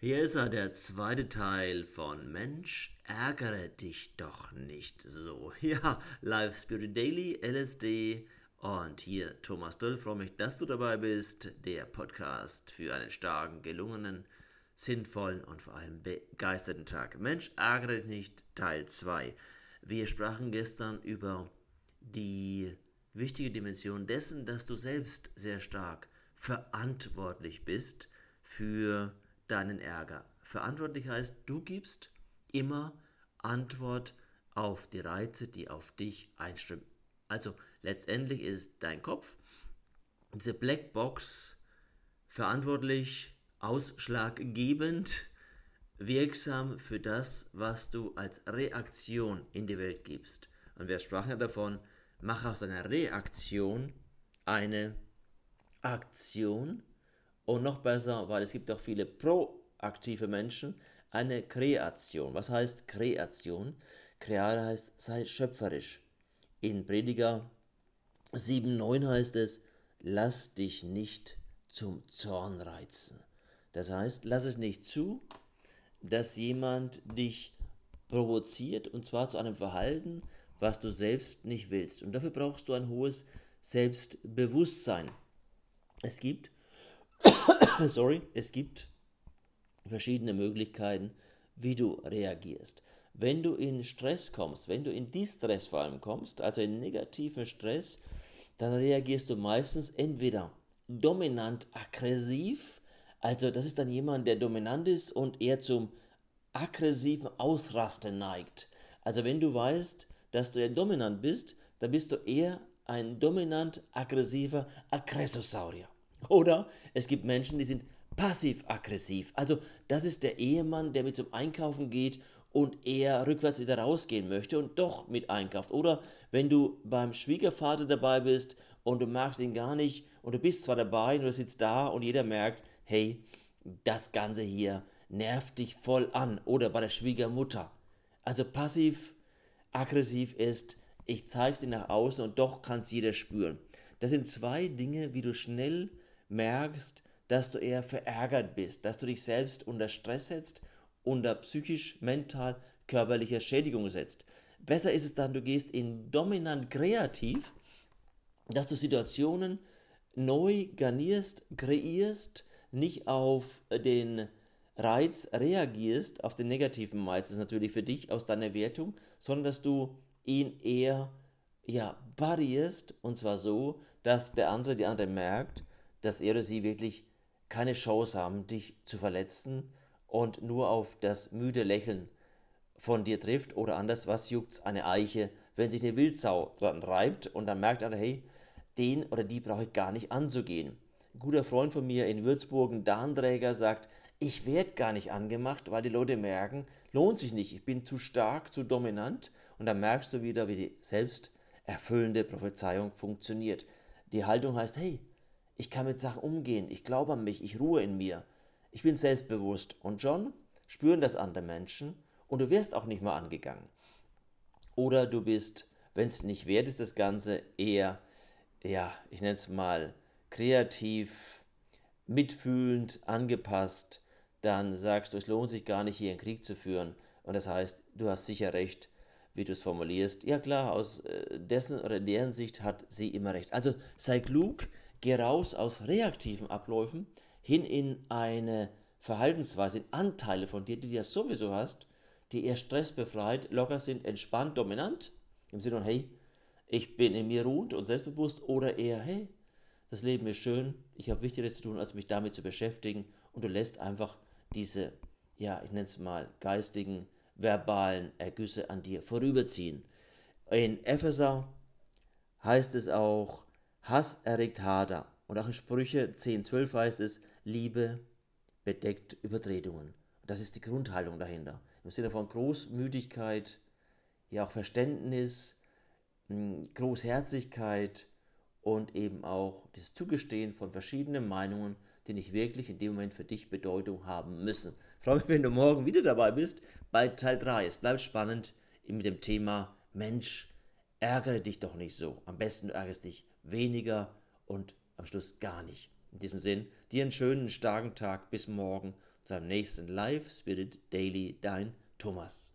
Hier ist er, der zweite Teil von Mensch, ärgere dich doch nicht so. Ja, Live Spirit Daily, LSD und hier Thomas Döll. Freue mich, dass du dabei bist. Der Podcast für einen starken, gelungenen, sinnvollen und vor allem begeisterten Tag. Mensch, ärgere dich nicht, Teil 2. Wir sprachen gestern über die wichtige Dimension dessen, dass du selbst sehr stark verantwortlich bist für deinen Ärger. Verantwortlich heißt, du gibst immer Antwort auf die Reize, die auf dich einströmen. Also letztendlich ist dein Kopf, diese Blackbox, verantwortlich, ausschlaggebend, wirksam für das, was du als Reaktion in die Welt gibst. Und wir sprachen ja davon, mach aus einer Reaktion eine Aktion und noch besser, weil es gibt auch viele proaktive Menschen, eine Kreation. Was heißt Kreation? Kreare heißt, sei schöpferisch. In Prediger 7,9 heißt es, lass dich nicht zum Zorn reizen. Das heißt, lass es nicht zu, dass jemand dich provoziert und zwar zu einem Verhalten, was du selbst nicht willst. Und dafür brauchst du ein hohes Selbstbewusstsein. Es gibt sorry, es gibt verschiedene Möglichkeiten, wie du reagierst. Wenn du in Stress kommst, wenn du in Distress vor allem kommst, also in negativen Stress, dann reagierst du meistens entweder dominant aggressiv, also das ist dann jemand, der dominant ist und eher zum aggressiven Ausrasten neigt. Also wenn du weißt, dass du ja dominant bist, dann bist du eher ein dominant aggressiver Aggressosaurier. Oder es gibt Menschen, die sind passiv-aggressiv. Also das ist der Ehemann, der mit zum Einkaufen geht und eher rückwärts wieder rausgehen möchte und doch mit einkauft. Oder wenn du beim Schwiegervater dabei bist und du magst ihn gar nicht und du bist zwar dabei und du sitzt da und jeder merkt, hey, das Ganze hier nervt dich voll an. Oder bei der Schwiegermutter. Also passiv-aggressiv ist, ich zeige es dir nach außen und doch kann es jeder spüren. Das sind zwei Dinge, wie du schnell merkst, dass du eher verärgert bist, dass du dich selbst unter Stress setzt, unter psychisch, mental, körperlicher Schädigung setzt. Besser ist es dann, du gehst in dominant kreativ, dass du Situationen neu garnierst, kreierst, nicht auf den Reiz reagierst, auf den negativen meistens natürlich für dich aus deiner Wertung, sondern dass du ihn eher ja, barrierst und zwar so, dass der andere, die andere merkt, dass er oder sie wirklich keine Chance haben, dich zu verletzen und nur auf das müde Lächeln von dir trifft oder anders, was juckt's eine Eiche, wenn sich eine Wildsau dran reibt und dann merkt er, hey, den oder die brauche ich gar nicht anzugehen. Ein guter Freund von mir in Würzburg, ein Darnträger, sagt, ich werde gar nicht angemacht, weil die Leute merken, lohnt sich nicht, ich bin zu stark, zu dominant und dann merkst du wieder, wie die selbsterfüllende Prophezeiung funktioniert. Die Haltung heißt, hey, ich kann mit Sachen umgehen, ich glaube an mich, ich ruhe in mir, ich bin selbstbewusst. Und John, spüren das andere Menschen und du wirst auch nicht mal angegangen. Oder du bist, wenn es nicht wert ist, das Ganze eher, ja, ich nenne es mal kreativ, mitfühlend, angepasst, dann sagst du, es lohnt sich gar nicht, hier einen Krieg zu führen. Und das heißt, du hast sicher recht, wie du es formulierst. Ja klar, aus äh, dessen oder deren Sicht hat sie immer recht. Also sei klug, Geh raus aus reaktiven Abläufen hin in eine Verhaltensweise, in Anteile von dir, die du ja sowieso hast, die eher stressbefreit, locker sind, entspannt, dominant, im Sinne von, hey, ich bin in mir ruhend und selbstbewusst, oder eher, hey, das Leben ist schön, ich habe Wichtigeres zu tun, als mich damit zu beschäftigen, und du lässt einfach diese, ja, ich nenne es mal, geistigen, verbalen Ergüsse an dir vorüberziehen. In Epheser heißt es auch, Hass erregt Hader. Und auch in Sprüche 10, 12 heißt es, Liebe bedeckt Übertretungen. Das ist die Grundhaltung dahinter. Im Sinne von Großmütigkeit, ja auch Verständnis, hm, Großherzigkeit und eben auch das Zugestehen von verschiedenen Meinungen, die nicht wirklich in dem Moment für dich Bedeutung haben müssen. Ich freue mich, wenn du morgen wieder dabei bist bei Teil 3. Es bleibt spannend mit dem Thema Mensch, ärgere dich doch nicht so. Am besten du ärgerst dich weniger und am Schluss gar nicht. In diesem Sinn, dir einen schönen, starken Tag. Bis morgen seinem nächsten Live Spirit Daily, dein Thomas.